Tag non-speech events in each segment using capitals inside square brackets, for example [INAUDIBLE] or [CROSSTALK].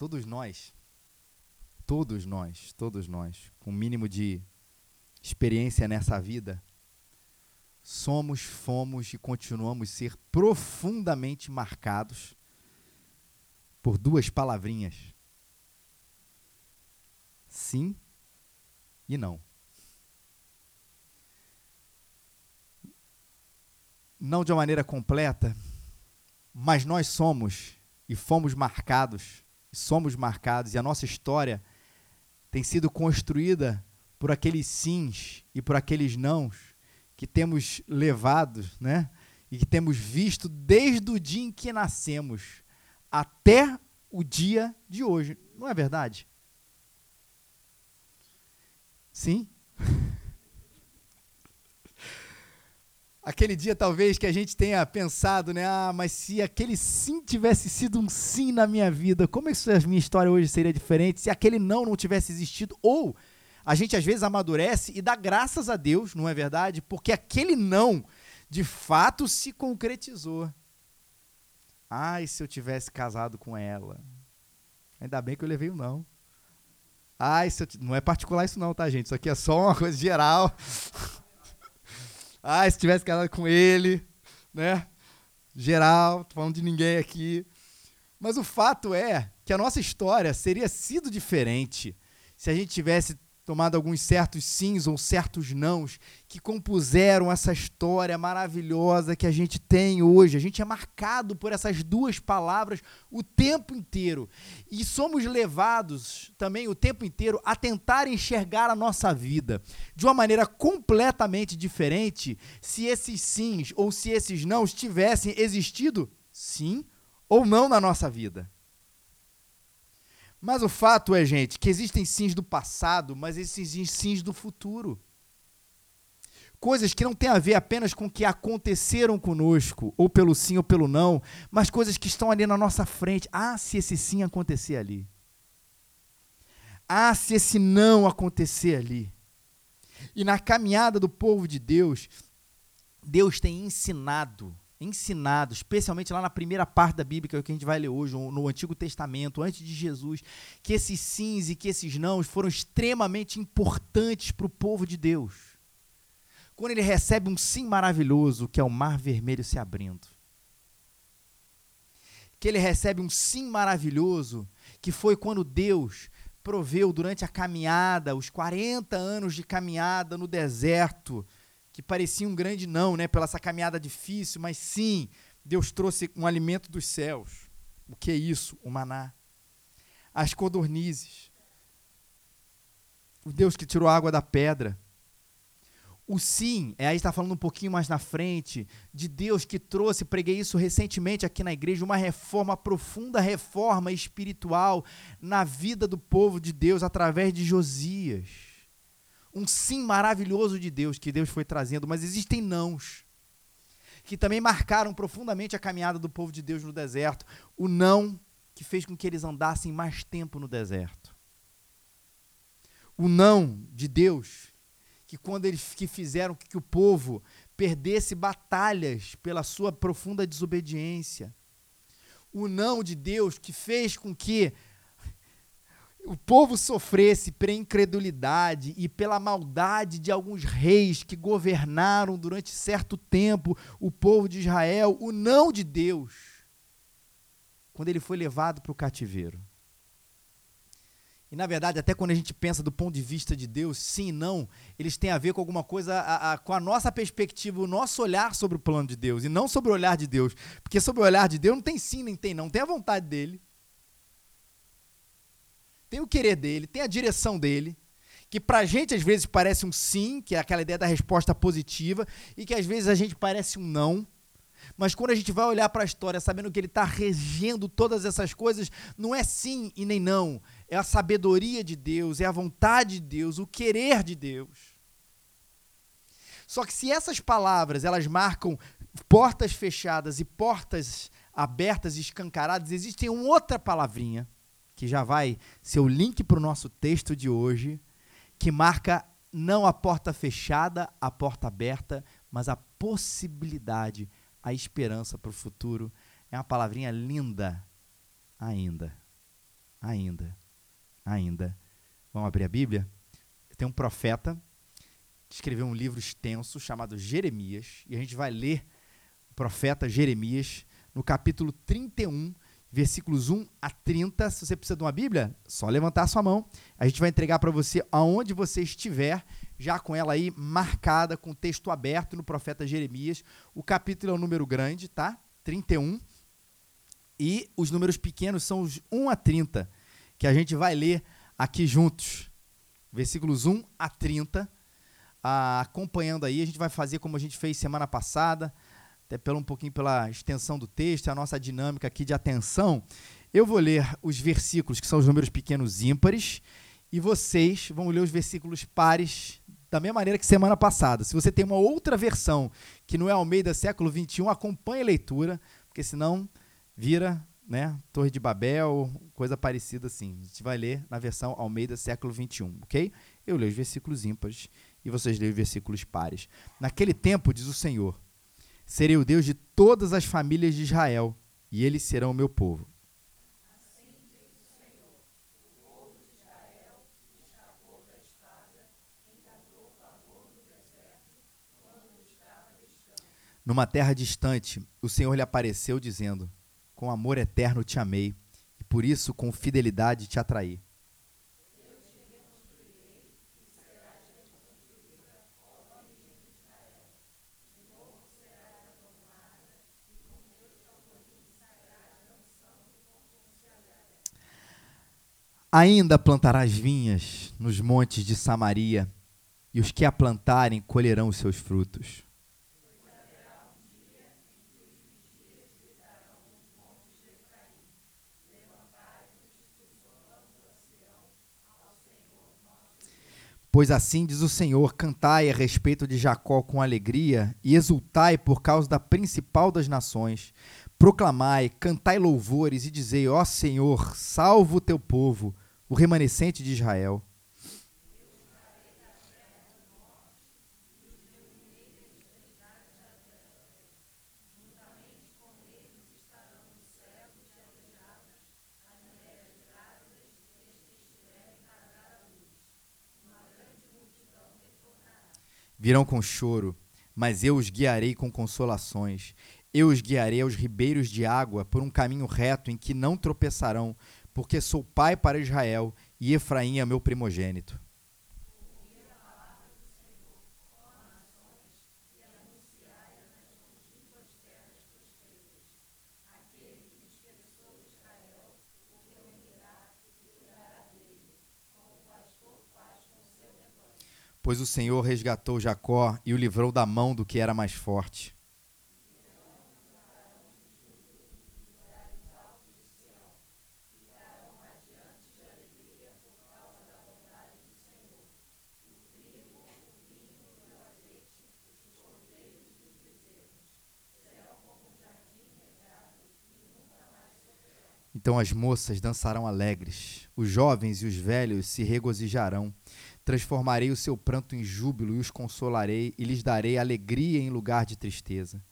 Todos nós, todos nós, todos nós, com o mínimo de experiência nessa vida, somos, fomos e continuamos ser profundamente marcados por duas palavrinhas: sim e não. Não de uma maneira completa, mas nós somos e fomos marcados somos marcados e a nossa história tem sido construída por aqueles sims e por aqueles nãos que temos levado, né? E que temos visto desde o dia em que nascemos até o dia de hoje. Não é verdade? Sim? Aquele dia talvez que a gente tenha pensado, né? Ah, mas se aquele sim tivesse sido um sim na minha vida, como é que a minha história hoje seria diferente? Se aquele não não tivesse existido, ou a gente às vezes amadurece e dá graças a Deus, não é verdade? Porque aquele não de fato se concretizou. Ai, se eu tivesse casado com ela. Ainda bem que eu levei o não. Ai, se eu t... não é particular isso não, tá, gente? Isso aqui é só uma coisa geral. [LAUGHS] Ah, se tivesse casado com ele, né? Geral, tô falando de ninguém aqui. Mas o fato é que a nossa história seria sido diferente se a gente tivesse tomado alguns certos sims ou certos nãos que compuseram essa história maravilhosa que a gente tem hoje. A gente é marcado por essas duas palavras o tempo inteiro. E somos levados também o tempo inteiro a tentar enxergar a nossa vida de uma maneira completamente diferente se esses sims ou se esses nãos tivessem existido, sim ou não, na nossa vida. Mas o fato é, gente, que existem sims do passado, mas existem sims do futuro. Coisas que não têm a ver apenas com o que aconteceram conosco, ou pelo sim ou pelo não, mas coisas que estão ali na nossa frente. Ah, se esse sim acontecer ali. Ah, se esse não acontecer ali. E na caminhada do povo de Deus, Deus tem ensinado ensinado, especialmente lá na primeira parte da Bíblia, que é que a gente vai ler hoje, no Antigo Testamento, antes de Jesus, que esses sims e que esses nãos foram extremamente importantes para o povo de Deus. Quando ele recebe um sim maravilhoso, que é o mar vermelho se abrindo. Que ele recebe um sim maravilhoso, que foi quando Deus proveu durante a caminhada, os 40 anos de caminhada no deserto, que parecia um grande não, né, pela essa caminhada difícil, mas sim, Deus trouxe um alimento dos céus. O que é isso? O maná. As codornizes. O Deus que tirou a água da pedra. O sim, é aí está falando um pouquinho mais na frente, de Deus que trouxe, preguei isso recentemente aqui na igreja, uma reforma, profunda reforma espiritual na vida do povo de Deus através de Josias um sim maravilhoso de Deus que Deus foi trazendo, mas existem nãos que também marcaram profundamente a caminhada do povo de Deus no deserto. O não que fez com que eles andassem mais tempo no deserto. O não de Deus que quando eles que fizeram que o povo perdesse batalhas pela sua profunda desobediência. O não de Deus que fez com que o povo sofresse pela incredulidade e pela maldade de alguns reis que governaram durante certo tempo o povo de Israel, o não de Deus, quando ele foi levado para o cativeiro. E na verdade, até quando a gente pensa do ponto de vista de Deus, sim e não, eles têm a ver com alguma coisa, a, a, com a nossa perspectiva, o nosso olhar sobre o plano de Deus, e não sobre o olhar de Deus. Porque sobre o olhar de Deus não tem sim nem tem não, tem a vontade dele tem o querer dele, tem a direção dele, que pra gente às vezes parece um sim, que é aquela ideia da resposta positiva, e que às vezes a gente parece um não. Mas quando a gente vai olhar para a história sabendo que ele está regendo todas essas coisas, não é sim e nem não. É a sabedoria de Deus, é a vontade de Deus, o querer de Deus. Só que se essas palavras elas marcam portas fechadas e portas abertas escancaradas, existe uma outra palavrinha que já vai ser o link para o nosso texto de hoje, que marca não a porta fechada, a porta aberta, mas a possibilidade, a esperança para o futuro. É uma palavrinha linda ainda. ainda, ainda. Vamos abrir a Bíblia? Tem um profeta que escreveu um livro extenso chamado Jeremias, e a gente vai ler o profeta Jeremias no capítulo 31, versículos 1 a 30. Se você precisa de uma Bíblia, só levantar a sua mão. A gente vai entregar para você aonde você estiver, já com ela aí marcada, com o texto aberto no profeta Jeremias. O capítulo é um número grande, tá? 31. E os números pequenos são os 1 a 30, que a gente vai ler aqui juntos. Versículos 1 a 30 ah, acompanhando aí. A gente vai fazer como a gente fez semana passada, até pelo, um pouquinho pela extensão do texto, a nossa dinâmica aqui de atenção. Eu vou ler os versículos que são os números pequenos ímpares e vocês vão ler os versículos pares da mesma maneira que semana passada. Se você tem uma outra versão que não é Almeida século 21, acompanhe a leitura, porque senão vira né, Torre de Babel, coisa parecida assim. A gente vai ler na versão Almeida século 21, ok? Eu leio os versículos ímpares e vocês leem versículos pares. Naquele tempo, diz o Senhor: Serei o Deus de todas as famílias de Israel, e eles serão o meu povo. Assim diz o Senhor: povo de Israel da no deserto, quando. Numa terra distante, o Senhor lhe apareceu, dizendo: Com amor eterno te amei, e por isso com fidelidade te atraí. Ainda plantarás vinhas nos montes de Samaria, e os que a plantarem colherão os seus frutos. Pois assim diz o Senhor: cantai a respeito de Jacó com alegria e exultai por causa da principal das nações. Proclamai, cantai louvores e dizei: Ó Senhor, salva o teu povo, o remanescente de Israel. Virão com choro, mas eu os guiarei com consolações. Eu os guiarei aos ribeiros de água por um caminho reto em que não tropeçarão, porque sou pai para Israel e Efraim é meu primogênito. Pois o Senhor resgatou Jacó e o livrou da mão do que era mais forte. Então as moças dançarão alegres, os jovens e os velhos se regozijarão. Transformarei o seu pranto em júbilo e os consolarei, e lhes darei alegria em lugar de tristeza.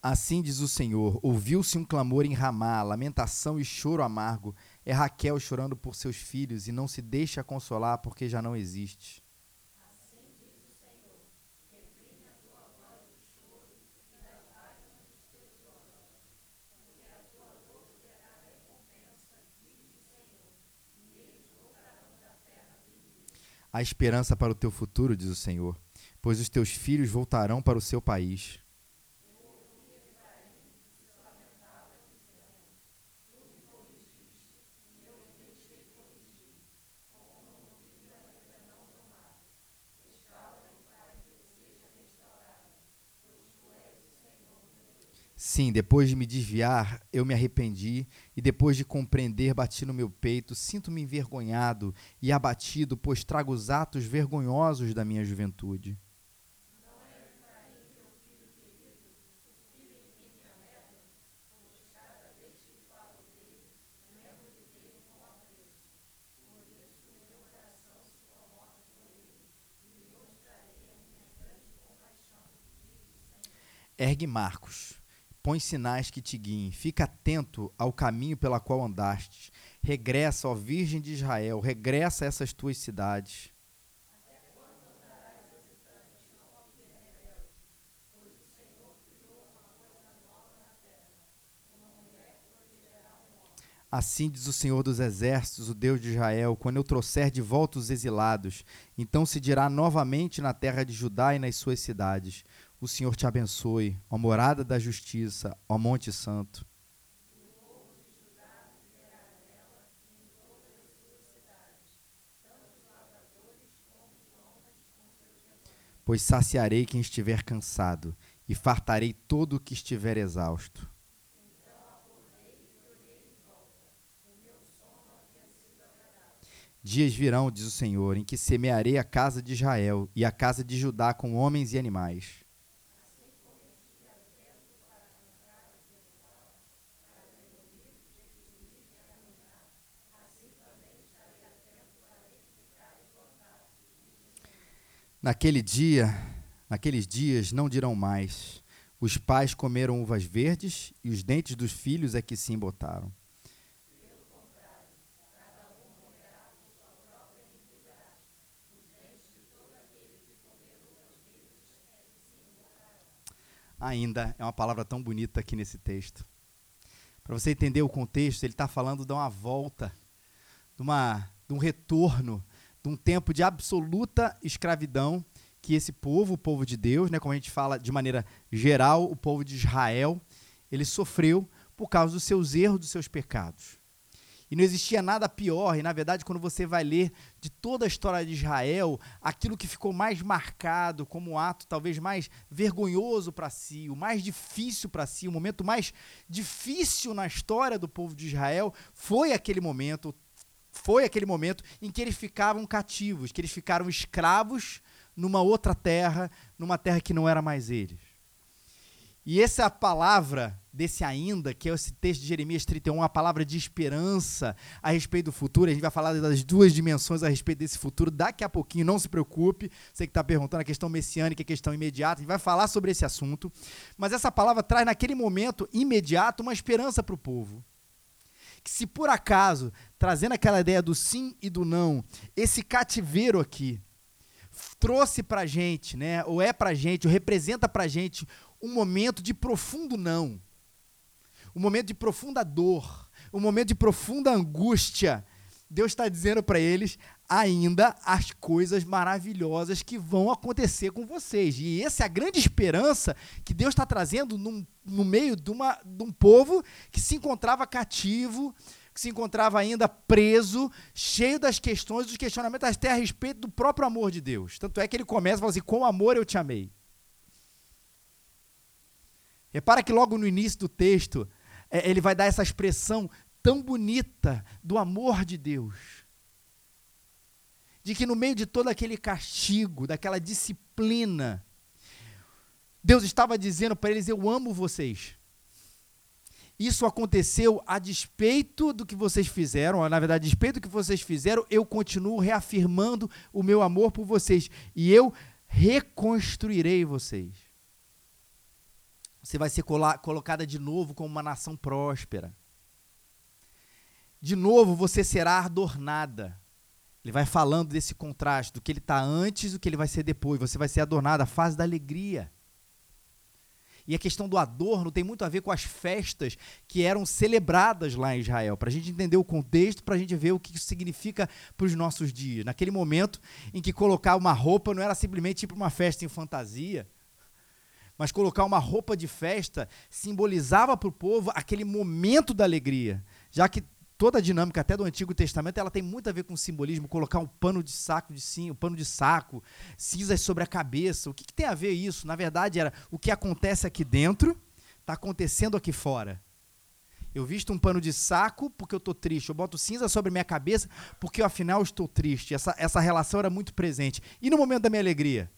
Assim diz o Senhor: ouviu-se um clamor em Ramá, lamentação e choro amargo. É Raquel chorando por seus filhos e não se deixa consolar porque já não existe. Há esperança para o teu futuro, diz o Senhor, pois os teus filhos voltarão para o seu país. Sim, depois de me desviar, eu me arrependi, e depois de compreender, bati no meu peito, sinto-me envergonhado e abatido, pois trago os atos vergonhosos da minha juventude. Ergue Marcos, põe sinais que te guiem, fica atento ao caminho pela qual andaste. Regressa, ó Virgem de Israel, regressa a essas tuas cidades. Assim diz o Senhor dos Exércitos, o Deus de Israel: quando eu trouxer de volta os exilados, então se dirá novamente na terra de Judá e nas suas cidades: O Senhor te abençoe, ó morada da justiça, ó Monte Santo. Pois saciarei quem estiver cansado, e fartarei todo o que estiver exausto. Dias virão, diz o Senhor, em que semearei a casa de Israel e a casa de Judá com homens e animais. Naquele dia, naqueles dias não dirão mais: os pais comeram uvas verdes e os dentes dos filhos é que se embotaram. ainda é uma palavra tão bonita aqui nesse texto. Para você entender o contexto, ele está falando de uma volta, de, uma, de um retorno, um tempo de absoluta escravidão que esse povo, o povo de Deus, né, como a gente fala de maneira geral, o povo de Israel, ele sofreu por causa dos seus erros, dos seus pecados. E não existia nada pior, e na verdade, quando você vai ler de toda a história de Israel, aquilo que ficou mais marcado como ato talvez mais vergonhoso para si, o mais difícil para si, o momento mais difícil na história do povo de Israel, foi aquele momento, foi aquele momento em que eles ficavam cativos, que eles ficaram escravos numa outra terra, numa terra que não era mais eles. E essa palavra desse ainda, que é esse texto de Jeremias 31, a palavra de esperança a respeito do futuro. A gente vai falar das duas dimensões a respeito desse futuro daqui a pouquinho, não se preocupe. Você que está perguntando a questão messiânica a questão imediata, a gente vai falar sobre esse assunto. Mas essa palavra traz naquele momento imediato uma esperança para o povo. Que se por acaso, trazendo aquela ideia do sim e do não, esse cativeiro aqui, trouxe para gente, né, ou é para gente, ou representa para gente um momento de profundo não, um momento de profunda dor, um momento de profunda angústia. Deus está dizendo para eles ainda as coisas maravilhosas que vão acontecer com vocês. E essa é a grande esperança que Deus está trazendo num, no meio de, uma, de um povo que se encontrava cativo, que se encontrava ainda preso, cheio das questões, dos questionamentos até a respeito do próprio amor de Deus. Tanto é que ele começa a falar assim: com amor eu te amei. Repara que logo no início do texto, é, ele vai dar essa expressão tão bonita do amor de Deus. De que no meio de todo aquele castigo, daquela disciplina, Deus estava dizendo para eles: Eu amo vocês. Isso aconteceu a despeito do que vocês fizeram, ou, na verdade, a despeito do que vocês fizeram, eu continuo reafirmando o meu amor por vocês. E eu reconstruirei vocês. Você vai ser colocada de novo como uma nação próspera. De novo você será adornada. Ele vai falando desse contraste, do que ele está antes do que ele vai ser depois. Você vai ser adornada, a fase da alegria. E a questão do adorno tem muito a ver com as festas que eram celebradas lá em Israel. Para a gente entender o contexto, para a gente ver o que isso significa para os nossos dias. Naquele momento em que colocar uma roupa não era simplesmente ir para uma festa em fantasia, mas colocar uma roupa de festa simbolizava para o povo aquele momento da alegria, já que toda a dinâmica até do Antigo Testamento ela tem muito a ver com simbolismo, colocar um pano de saco de sim, um pano de saco, cinzas sobre a cabeça. O que, que tem a ver isso? Na verdade era o que acontece aqui dentro está acontecendo aqui fora. Eu visto um pano de saco porque eu estou triste. Eu boto cinza sobre minha cabeça porque afinal estou triste. Essa, essa relação era muito presente. E no momento da minha alegria?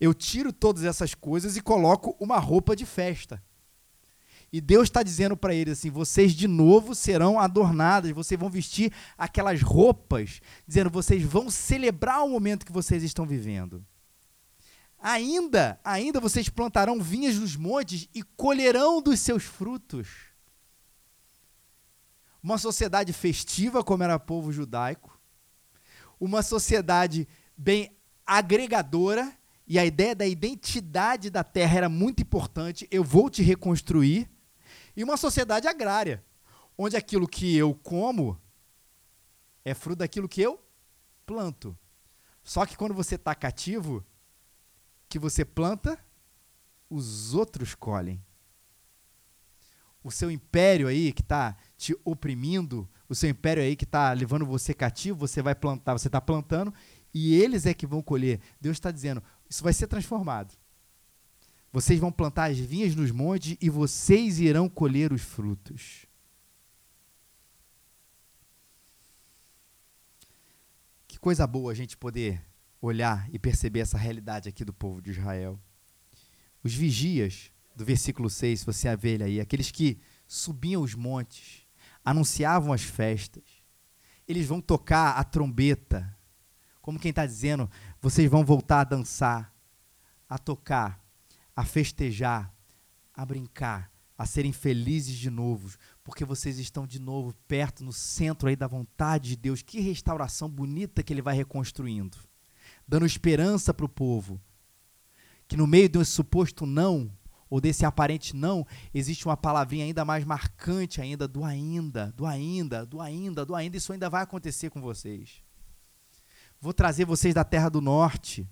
Eu tiro todas essas coisas e coloco uma roupa de festa. E Deus está dizendo para eles assim: vocês de novo serão adornadas, vocês vão vestir aquelas roupas, dizendo vocês vão celebrar o momento que vocês estão vivendo. Ainda, ainda vocês plantarão vinhas nos montes e colherão dos seus frutos. Uma sociedade festiva, como era o povo judaico, uma sociedade bem agregadora, e a ideia da identidade da terra era muito importante. Eu vou te reconstruir. E uma sociedade agrária, onde aquilo que eu como é fruto daquilo que eu planto. Só que quando você está cativo, que você planta, os outros colhem. O seu império aí que está te oprimindo, o seu império aí que está levando você cativo, você vai plantar, você está plantando e eles é que vão colher. Deus está dizendo: isso vai ser transformado. Vocês vão plantar as vinhas nos montes e vocês irão colher os frutos. Que coisa boa a gente poder olhar e perceber essa realidade aqui do povo de Israel. Os vigias, do versículo 6, se você vê ele aí, aqueles que subiam os montes, anunciavam as festas, eles vão tocar a trombeta, como quem está dizendo, vocês vão voltar a dançar, a tocar, a festejar, a brincar, a serem felizes de novo, porque vocês estão de novo perto, no centro aí da vontade de Deus. Que restauração bonita que Ele vai reconstruindo, dando esperança para o povo. Que no meio desse suposto não, ou desse aparente não, existe uma palavrinha ainda mais marcante ainda, do ainda, do ainda, do ainda, do ainda. Isso ainda vai acontecer com vocês. Vou trazer vocês da terra do norte.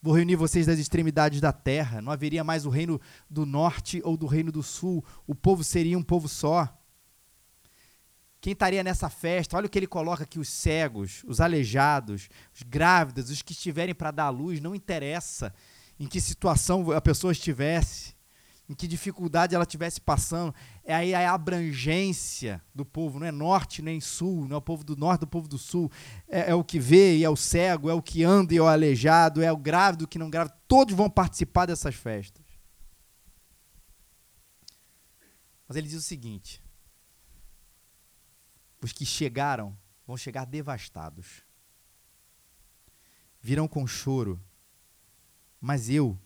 Vou reunir vocês das extremidades da terra. Não haveria mais o reino do norte ou do reino do sul. O povo seria um povo só. Quem estaria nessa festa? Olha o que ele coloca aqui: os cegos, os aleijados, os grávidas, os que estiverem para dar à luz, não interessa em que situação a pessoa estivesse em que dificuldade ela estivesse passando. É aí a abrangência do povo, não é norte nem sul, não é o povo do norte, do povo do sul. É, é, o que vê e é o cego, é o que anda e é o aleijado, é o grávido que não grávido. Todos vão participar dessas festas. Mas ele diz o seguinte: os que chegaram vão chegar devastados, virão com choro, mas eu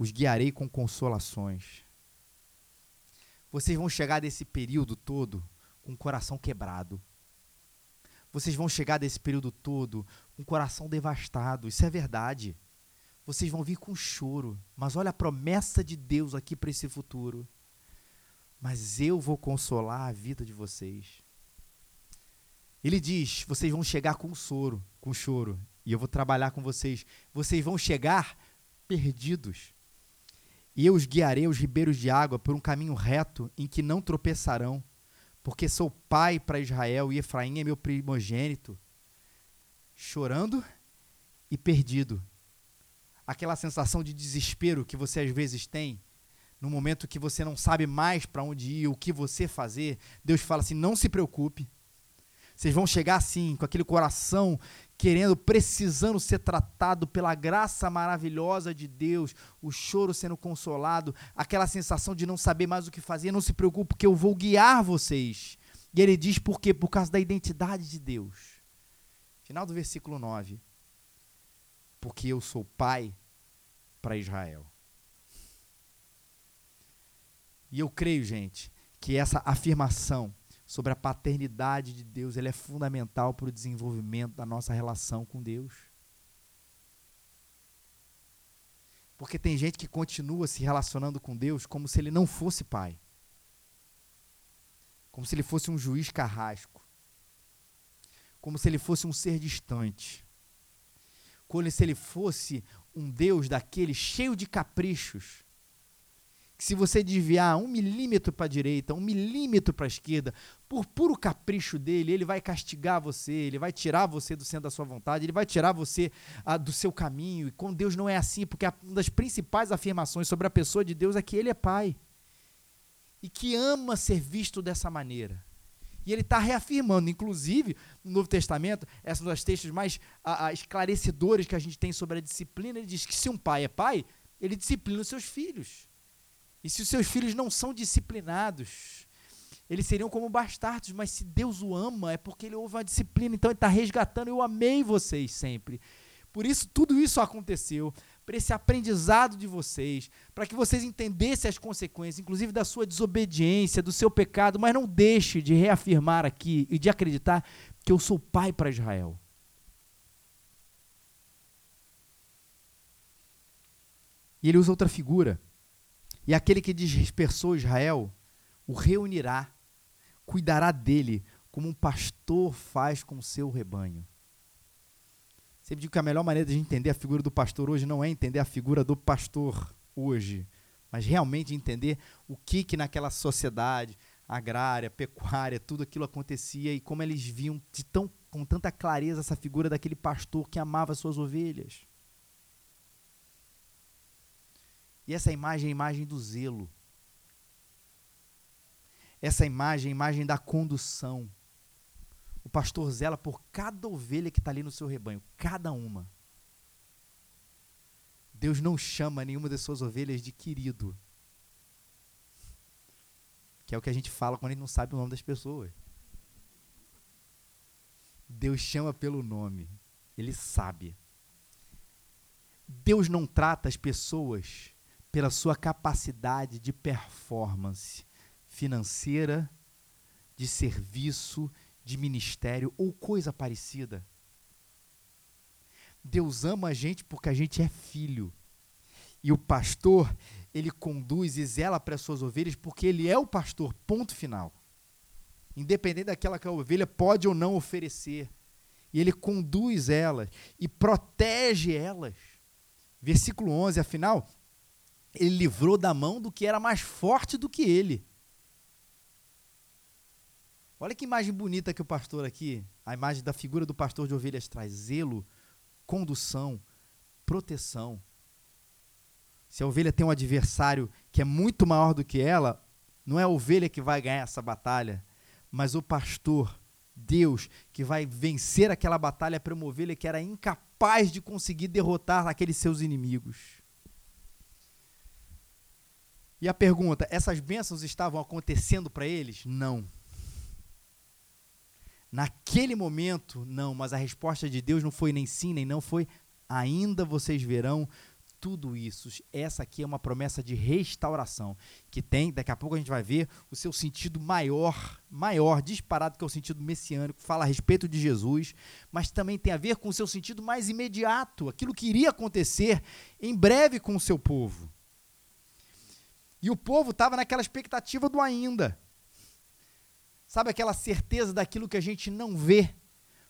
os guiarei com consolações. Vocês vão chegar desse período todo com o coração quebrado. Vocês vão chegar desse período todo com o coração devastado. Isso é verdade. Vocês vão vir com choro. Mas olha a promessa de Deus aqui para esse futuro. Mas eu vou consolar a vida de vocês. Ele diz: vocês vão chegar com soro, com choro, e eu vou trabalhar com vocês. Vocês vão chegar perdidos. E eu os guiarei aos ribeiros de água por um caminho reto em que não tropeçarão, porque sou pai para Israel e Efraim é meu primogênito. Chorando e perdido. Aquela sensação de desespero que você às vezes tem, no momento que você não sabe mais para onde ir, o que você fazer, Deus fala assim: não se preocupe. Vocês vão chegar assim, com aquele coração querendo, precisando ser tratado pela graça maravilhosa de Deus, o choro sendo consolado, aquela sensação de não saber mais o que fazer, não se preocupe, porque eu vou guiar vocês. E ele diz por quê? Por causa da identidade de Deus. Final do versículo 9. Porque eu sou pai para Israel. E eu creio, gente, que essa afirmação sobre a paternidade de Deus, ele é fundamental para o desenvolvimento da nossa relação com Deus. Porque tem gente que continua se relacionando com Deus como se ele não fosse pai. Como se ele fosse um juiz carrasco. Como se ele fosse um ser distante. Como se ele fosse um Deus daquele cheio de caprichos que se você desviar um milímetro para a direita, um milímetro para a esquerda, por puro capricho dele, ele vai castigar você, ele vai tirar você do centro da sua vontade, ele vai tirar você ah, do seu caminho. E com Deus não é assim, porque uma das principais afirmações sobre a pessoa de Deus é que ele é pai e que ama ser visto dessa maneira. E ele está reafirmando, inclusive, no Novo Testamento, essa é uma das textos mais ah, ah, esclarecedores que a gente tem sobre a disciplina. Ele diz que se um pai é pai, ele disciplina os seus filhos. E se os seus filhos não são disciplinados, eles seriam como bastardos, mas se Deus o ama, é porque ele houve uma disciplina, então ele está resgatando. Eu amei vocês sempre. Por isso, tudo isso aconteceu. para esse aprendizado de vocês, para que vocês entendessem as consequências, inclusive da sua desobediência, do seu pecado, mas não deixe de reafirmar aqui e de acreditar que eu sou pai para Israel. E ele usa outra figura. E aquele que dispersou Israel o reunirá, cuidará dele, como um pastor faz com seu rebanho. Sempre digo que a melhor maneira de entender a figura do pastor hoje não é entender a figura do pastor hoje, mas realmente entender o que que naquela sociedade agrária, pecuária, tudo aquilo acontecia e como eles viam de tão, com tanta clareza essa figura daquele pastor que amava suas ovelhas. E essa imagem é a imagem do zelo. Essa imagem é a imagem da condução. O pastor zela por cada ovelha que está ali no seu rebanho, cada uma. Deus não chama nenhuma das suas ovelhas de querido. Que é o que a gente fala quando a gente não sabe o nome das pessoas. Deus chama pelo nome. Ele sabe. Deus não trata as pessoas pela sua capacidade de performance financeira, de serviço, de ministério ou coisa parecida. Deus ama a gente porque a gente é filho. E o pastor, ele conduz e zela para as suas ovelhas porque ele é o pastor, ponto final. Independente daquela que a ovelha pode ou não oferecer. E ele conduz elas e protege elas. Versículo 11, afinal, ele livrou da mão do que era mais forte do que ele. Olha que imagem bonita que o pastor aqui, a imagem da figura do pastor de ovelhas traz: zelo, condução, proteção. Se a ovelha tem um adversário que é muito maior do que ela, não é a ovelha que vai ganhar essa batalha, mas o pastor, Deus, que vai vencer aquela batalha para uma ovelha que era incapaz de conseguir derrotar aqueles seus inimigos. E a pergunta: essas bênçãos estavam acontecendo para eles? Não. Naquele momento, não, mas a resposta de Deus não foi nem sim, nem não, foi ainda vocês verão tudo isso. Essa aqui é uma promessa de restauração, que tem, daqui a pouco a gente vai ver, o seu sentido maior, maior, disparado que é o sentido messiânico, fala a respeito de Jesus, mas também tem a ver com o seu sentido mais imediato, aquilo que iria acontecer em breve com o seu povo. E o povo estava naquela expectativa do ainda. Sabe aquela certeza daquilo que a gente não vê,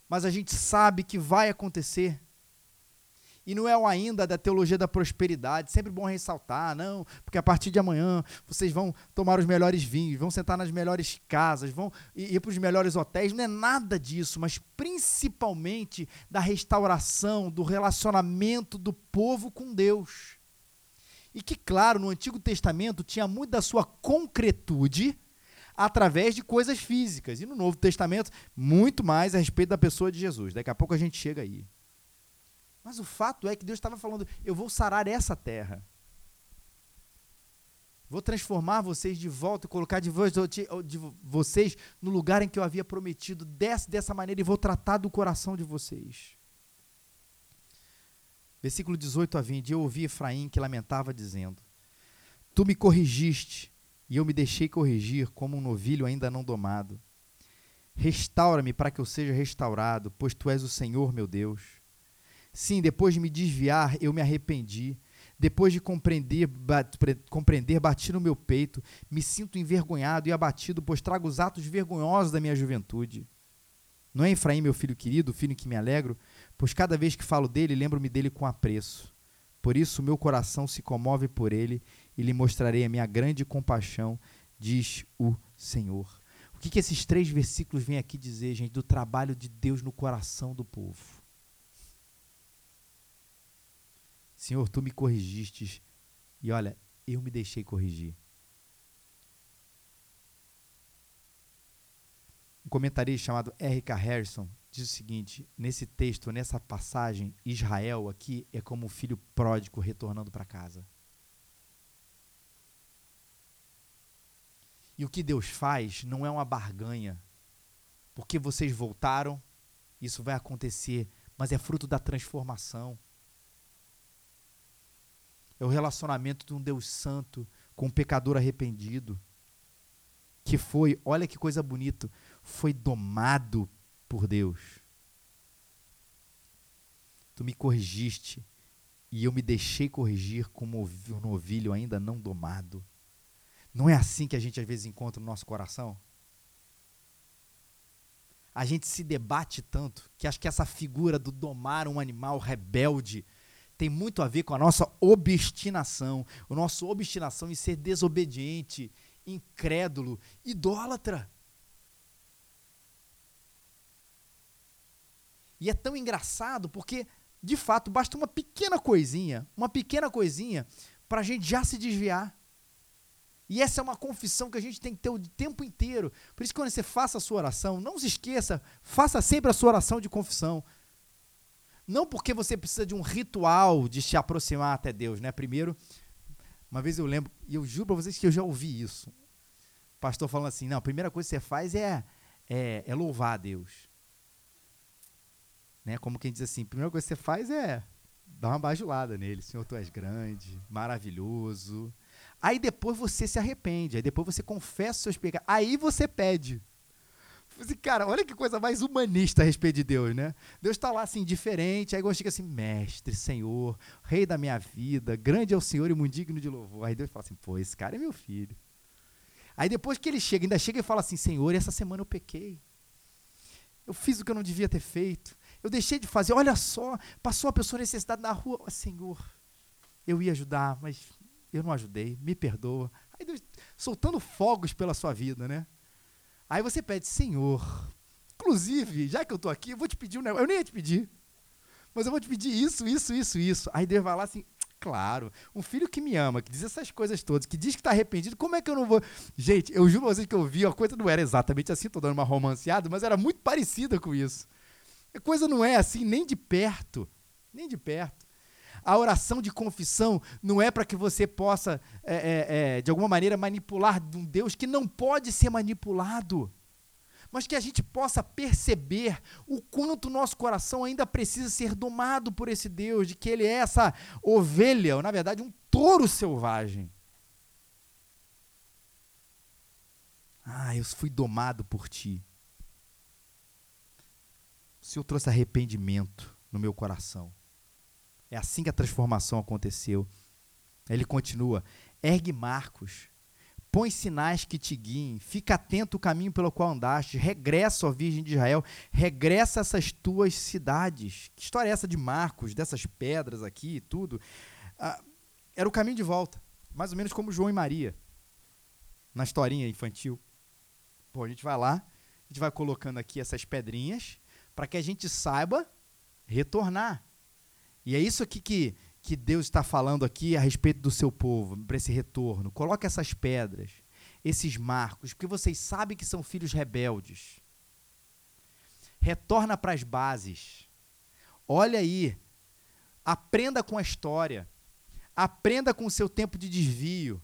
mas a gente sabe que vai acontecer? E não é o ainda da teologia da prosperidade, sempre bom ressaltar, não, porque a partir de amanhã vocês vão tomar os melhores vinhos, vão sentar nas melhores casas, vão ir para os melhores hotéis, não é nada disso, mas principalmente da restauração, do relacionamento do povo com Deus. E que, claro, no Antigo Testamento tinha muito da sua concretude através de coisas físicas. E no Novo Testamento, muito mais a respeito da pessoa de Jesus. Daqui a pouco a gente chega aí. Mas o fato é que Deus estava falando: eu vou sarar essa terra. Vou transformar vocês de volta e colocar de, de vocês no lugar em que eu havia prometido, dessa, dessa maneira, e vou tratar do coração de vocês. Versículo 18 a 20. Eu ouvi Efraim que lamentava, dizendo: Tu me corrigiste, e eu me deixei corrigir, como um novilho ainda não domado. Restaura-me para que eu seja restaurado, pois tu és o Senhor meu Deus. Sim, depois de me desviar, eu me arrependi. Depois de compreender, bat, compreender, bati no meu peito, me sinto envergonhado e abatido, pois trago os atos vergonhosos da minha juventude. Não é Efraim, meu filho querido, filho em que me alegro, pois cada vez que falo dele, lembro-me dele com apreço. Por isso, meu coração se comove por ele e lhe mostrarei a minha grande compaixão, diz o Senhor. O que, que esses três versículos vêm aqui dizer, gente, do trabalho de Deus no coração do povo? Senhor, tu me corrigistes e olha, eu me deixei corrigir. Um comentarista chamado R.K. Harrison diz o seguinte: nesse texto, nessa passagem, Israel aqui é como um filho pródigo retornando para casa. E o que Deus faz não é uma barganha. Porque vocês voltaram, isso vai acontecer, mas é fruto da transformação. É o relacionamento de um Deus santo com um pecador arrependido. Que foi, olha que coisa bonita, foi domado por Deus. Tu me corrigiste e eu me deixei corrigir como um novilho ainda não domado. Não é assim que a gente às vezes encontra no nosso coração? A gente se debate tanto que acho que essa figura do domar um animal rebelde tem muito a ver com a nossa obstinação, a nossa obstinação em ser desobediente, incrédulo, idólatra. E é tão engraçado porque, de fato, basta uma pequena coisinha, uma pequena coisinha, para a gente já se desviar. E essa é uma confissão que a gente tem que ter o tempo inteiro. Por isso, quando você faça a sua oração, não se esqueça, faça sempre a sua oração de confissão. Não porque você precisa de um ritual de se aproximar até Deus, né? Primeiro, uma vez eu lembro, e eu juro para vocês que eu já ouvi isso. O pastor falando assim: não, a primeira coisa que você faz é, é, é louvar a Deus. Né? Como quem diz assim: a primeira coisa que você faz é dar uma bajulada nele. Senhor, tu és grande, maravilhoso, Aí depois você se arrepende, aí depois você confessa seus pecados, aí você pede. Assim, cara, olha que coisa mais humanista a respeito de Deus, né? Deus está lá assim, diferente, aí chega assim, mestre, Senhor, rei da minha vida, grande é o Senhor e muito digno de louvor. Aí Deus fala assim, pô, esse cara é meu filho. Aí depois que ele chega, ainda chega e fala assim, Senhor, essa semana eu pequei. Eu fiz o que eu não devia ter feito. Eu deixei de fazer. Olha só, passou uma pessoa necessitada na rua. Senhor, eu ia ajudar, mas eu não ajudei, me perdoa. Aí Deus soltando fogos pela sua vida, né? Aí você pede, Senhor, inclusive, já que eu estou aqui, eu vou te pedir um negócio. Eu nem ia te pedir, mas eu vou te pedir isso, isso, isso, isso. Aí Deus vai lá assim, claro, um filho que me ama, que diz essas coisas todas, que diz que está arrependido, como é que eu não vou. Gente, eu juro pra vocês que eu vi, a coisa não era exatamente assim, estou dando uma romanceada, mas era muito parecida com isso. A coisa não é assim, nem de perto, nem de perto. A oração de confissão não é para que você possa, é, é, é, de alguma maneira, manipular um Deus que não pode ser manipulado, mas que a gente possa perceber o quanto o nosso coração ainda precisa ser domado por esse Deus, de que ele é essa ovelha, ou na verdade um touro selvagem. Ah, eu fui domado por ti. O Senhor trouxe arrependimento no meu coração. É assim que a transformação aconteceu. Ele continua: ergue marcos, põe sinais que te guiem, fica atento ao caminho pelo qual andaste, regressa, ó Virgem de Israel, regressa a essas tuas cidades. Que história é essa de Marcos, dessas pedras aqui e tudo? Ah, era o caminho de volta, mais ou menos como João e Maria, na historinha infantil. Pô, a gente vai lá, a gente vai colocando aqui essas pedrinhas para que a gente saiba retornar. E é isso aqui que, que Deus está falando aqui a respeito do seu povo, para esse retorno. Coloque essas pedras, esses marcos, porque vocês sabem que são filhos rebeldes. Retorna para as bases. Olha aí. Aprenda com a história. Aprenda com o seu tempo de desvio.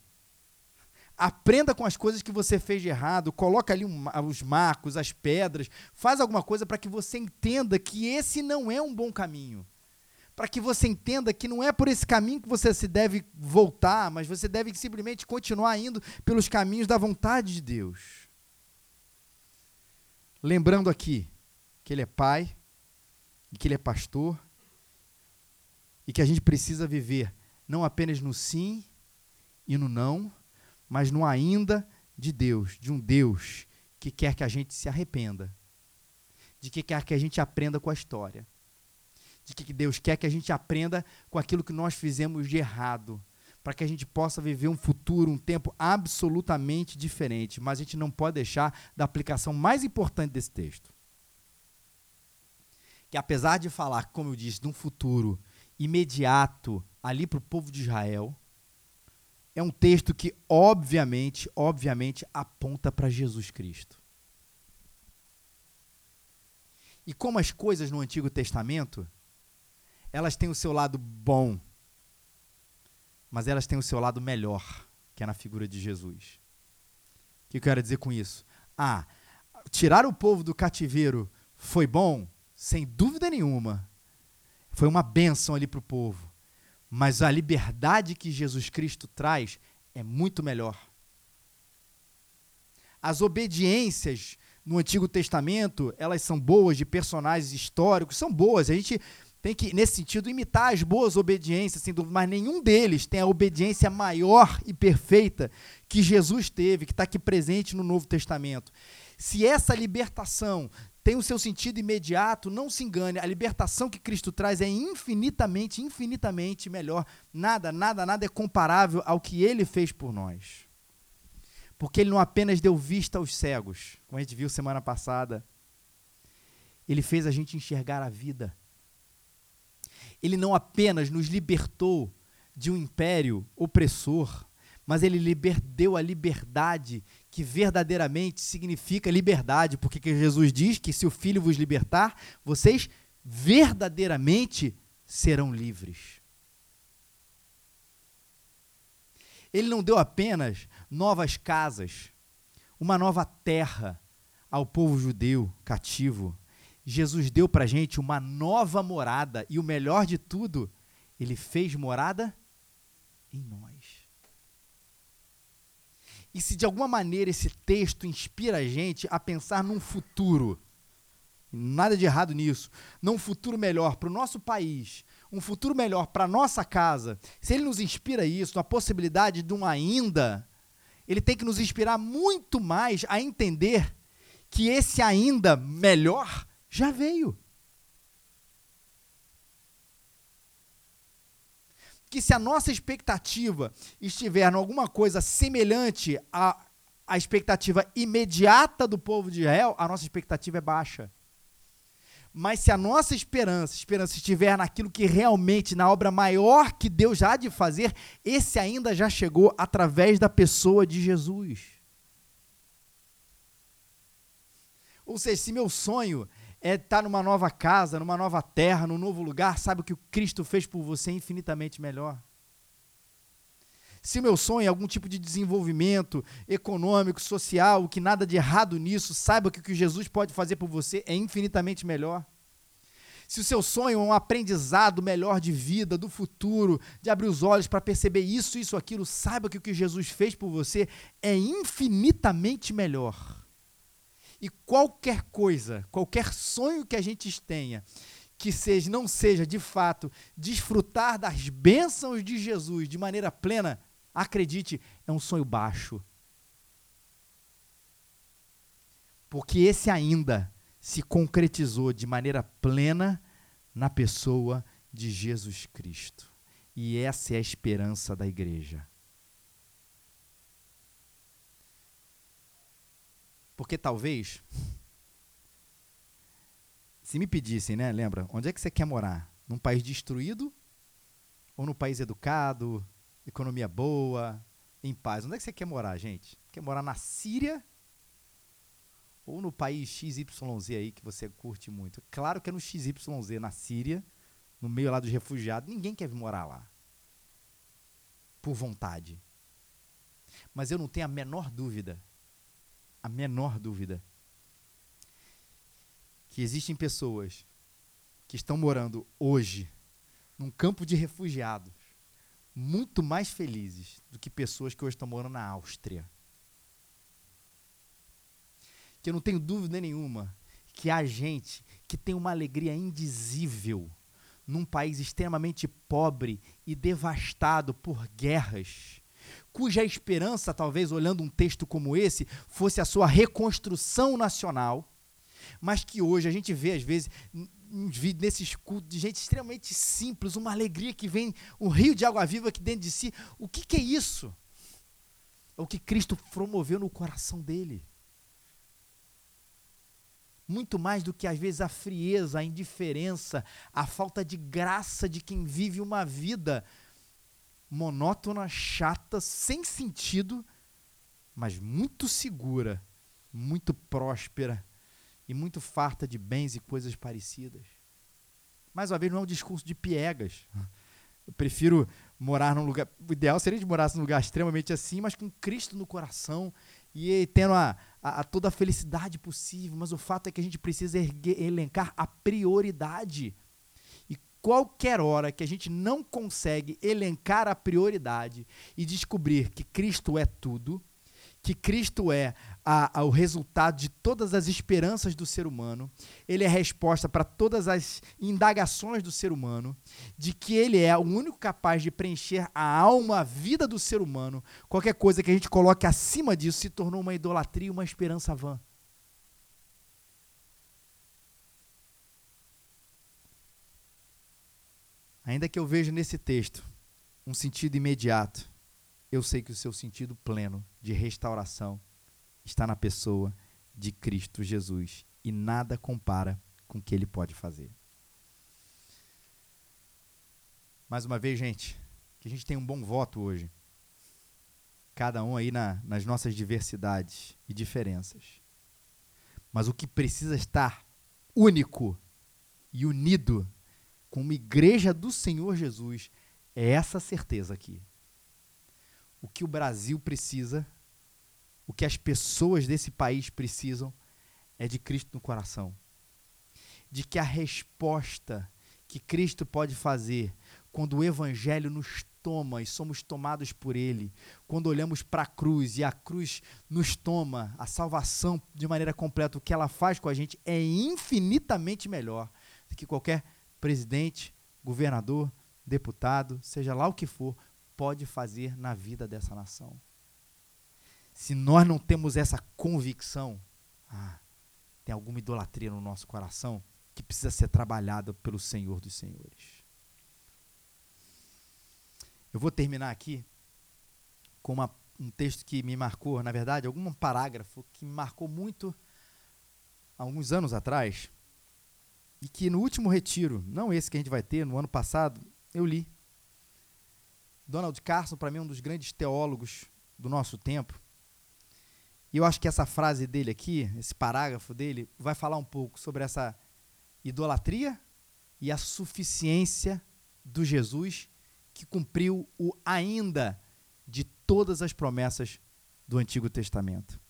Aprenda com as coisas que você fez de errado, coloca ali um, os marcos, as pedras, faz alguma coisa para que você entenda que esse não é um bom caminho para que você entenda que não é por esse caminho que você se deve voltar, mas você deve simplesmente continuar indo pelos caminhos da vontade de Deus. Lembrando aqui que Ele é Pai, e que Ele é pastor, e que a gente precisa viver não apenas no sim e no não, mas no ainda de Deus, de um Deus que quer que a gente se arrependa, de que quer que a gente aprenda com a história de que Deus quer que a gente aprenda com aquilo que nós fizemos de errado, para que a gente possa viver um futuro, um tempo absolutamente diferente. Mas a gente não pode deixar da aplicação mais importante desse texto. Que apesar de falar, como eu disse, de um futuro imediato ali para o povo de Israel, é um texto que obviamente, obviamente aponta para Jesus Cristo. E como as coisas no Antigo Testamento, elas têm o seu lado bom, mas elas têm o seu lado melhor, que é na figura de Jesus. O que eu quero dizer com isso? Ah, tirar o povo do cativeiro foi bom? Sem dúvida nenhuma. Foi uma bênção ali para o povo. Mas a liberdade que Jesus Cristo traz é muito melhor. As obediências no Antigo Testamento, elas são boas, de personagens históricos, são boas. A gente tem que, nesse sentido, imitar as boas obediências, sem dúvida, mas nenhum deles tem a obediência maior e perfeita que Jesus teve, que está aqui presente no Novo Testamento. Se essa libertação tem o seu sentido imediato, não se engane, a libertação que Cristo traz é infinitamente, infinitamente melhor. Nada, nada, nada é comparável ao que ele fez por nós. Porque ele não apenas deu vista aos cegos, como a gente viu semana passada, ele fez a gente enxergar a vida. Ele não apenas nos libertou de um império opressor, mas ele liber, deu a liberdade que verdadeiramente significa liberdade, porque Jesus diz que se o Filho vos libertar, vocês verdadeiramente serão livres. Ele não deu apenas novas casas, uma nova terra ao povo judeu cativo. Jesus deu para a gente uma nova morada e o melhor de tudo, ele fez morada em nós. E se de alguma maneira esse texto inspira a gente a pensar num futuro, nada de errado nisso, num futuro melhor para o nosso país, um futuro melhor para a nossa casa, se ele nos inspira isso, a possibilidade de um ainda, ele tem que nos inspirar muito mais a entender que esse ainda melhor já veio. Que se a nossa expectativa estiver em alguma coisa semelhante à, à expectativa imediata do povo de Israel, a nossa expectativa é baixa. Mas se a nossa esperança, esperança estiver naquilo que realmente, na obra maior que Deus há de fazer, esse ainda já chegou através da pessoa de Jesus. Ou seja, se meu sonho é estar tá numa nova casa, numa nova terra, num novo lugar, sabe o que o Cristo fez por você é infinitamente melhor. Se o meu sonho é algum tipo de desenvolvimento econômico, social, que nada de errado nisso, saiba que o que Jesus pode fazer por você é infinitamente melhor. Se o seu sonho é um aprendizado melhor de vida, do futuro, de abrir os olhos para perceber isso, isso, aquilo, saiba que o que Jesus fez por você é infinitamente melhor. E qualquer coisa, qualquer sonho que a gente tenha, que seja, não seja de fato desfrutar das bênçãos de Jesus de maneira plena, acredite, é um sonho baixo. Porque esse ainda se concretizou de maneira plena na pessoa de Jesus Cristo. E essa é a esperança da igreja. Porque talvez, se me pedissem, né, lembra, onde é que você quer morar? Num país destruído ou num país educado, economia boa, em paz? Onde é que você quer morar, gente? Quer morar na Síria ou no país XYZ aí que você curte muito? Claro que é no XYZ, na Síria, no meio lá dos refugiados. Ninguém quer morar lá. Por vontade. Mas eu não tenho a menor dúvida a menor dúvida que existem pessoas que estão morando hoje num campo de refugiados muito mais felizes do que pessoas que hoje estão morando na Áustria. Que eu não tenho dúvida nenhuma que há gente que tem uma alegria indizível num país extremamente pobre e devastado por guerras cuja esperança, talvez olhando um texto como esse, fosse a sua reconstrução nacional, mas que hoje a gente vê, às vezes, nesses cultos de gente extremamente simples, uma alegria que vem, um rio de água viva aqui dentro de si. O que, que é isso? É o que Cristo promoveu no coração dele. Muito mais do que às vezes a frieza, a indiferença, a falta de graça de quem vive uma vida monótona, chata, sem sentido, mas muito segura, muito próspera e muito farta de bens e coisas parecidas. Mais uma vez, não é um discurso de piegas. Eu prefiro morar num lugar. O ideal seria de morar num lugar extremamente assim, mas com Cristo no coração e tendo a, a, a toda a felicidade possível. Mas o fato é que a gente precisa erguer, elencar a prioridade qualquer hora que a gente não consegue elencar a prioridade e descobrir que Cristo é tudo, que Cristo é a, a, o resultado de todas as esperanças do ser humano, ele é a resposta para todas as indagações do ser humano, de que ele é o único capaz de preencher a alma, a vida do ser humano. Qualquer coisa que a gente coloque acima disso se tornou uma idolatria uma esperança vã. Ainda que eu veja nesse texto um sentido imediato, eu sei que o seu sentido pleno de restauração está na pessoa de Cristo Jesus e nada compara com o que ele pode fazer. Mais uma vez, gente, que a gente tenha um bom voto hoje. Cada um aí na, nas nossas diversidades e diferenças. Mas o que precisa estar único e unido como igreja do Senhor Jesus, é essa certeza aqui. O que o Brasil precisa, o que as pessoas desse país precisam, é de Cristo no coração. De que a resposta que Cristo pode fazer quando o Evangelho nos toma e somos tomados por Ele, quando olhamos para a cruz e a cruz nos toma, a salvação de maneira completa, o que ela faz com a gente é infinitamente melhor do que qualquer presidente, governador, deputado, seja lá o que for, pode fazer na vida dessa nação. Se nós não temos essa convicção, ah, tem alguma idolatria no nosso coração que precisa ser trabalhada pelo Senhor dos Senhores. Eu vou terminar aqui com uma, um texto que me marcou, na verdade, algum parágrafo que me marcou muito há alguns anos atrás, e que no último retiro, não esse que a gente vai ter, no ano passado, eu li. Donald Carson, para mim, é um dos grandes teólogos do nosso tempo. E eu acho que essa frase dele aqui, esse parágrafo dele, vai falar um pouco sobre essa idolatria e a suficiência do Jesus que cumpriu o ainda de todas as promessas do Antigo Testamento.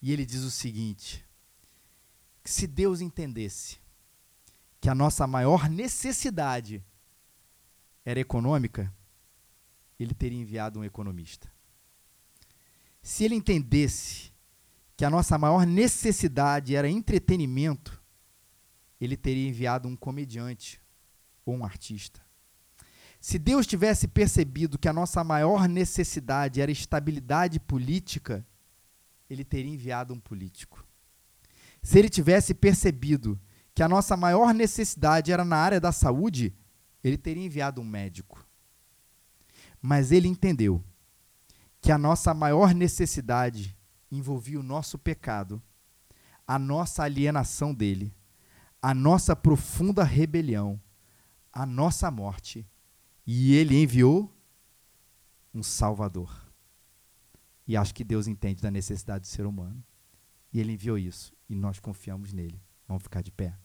E ele diz o seguinte: que se Deus entendesse que a nossa maior necessidade era econômica, ele teria enviado um economista. Se ele entendesse que a nossa maior necessidade era entretenimento, ele teria enviado um comediante ou um artista. Se Deus tivesse percebido que a nossa maior necessidade era estabilidade política, ele teria enviado um político. Se ele tivesse percebido que a nossa maior necessidade era na área da saúde, ele teria enviado um médico. Mas ele entendeu que a nossa maior necessidade envolvia o nosso pecado, a nossa alienação dele, a nossa profunda rebelião, a nossa morte. E ele enviou um Salvador. E acho que Deus entende da necessidade do ser humano. E ele enviou isso. E nós confiamos nele. Vamos ficar de pé.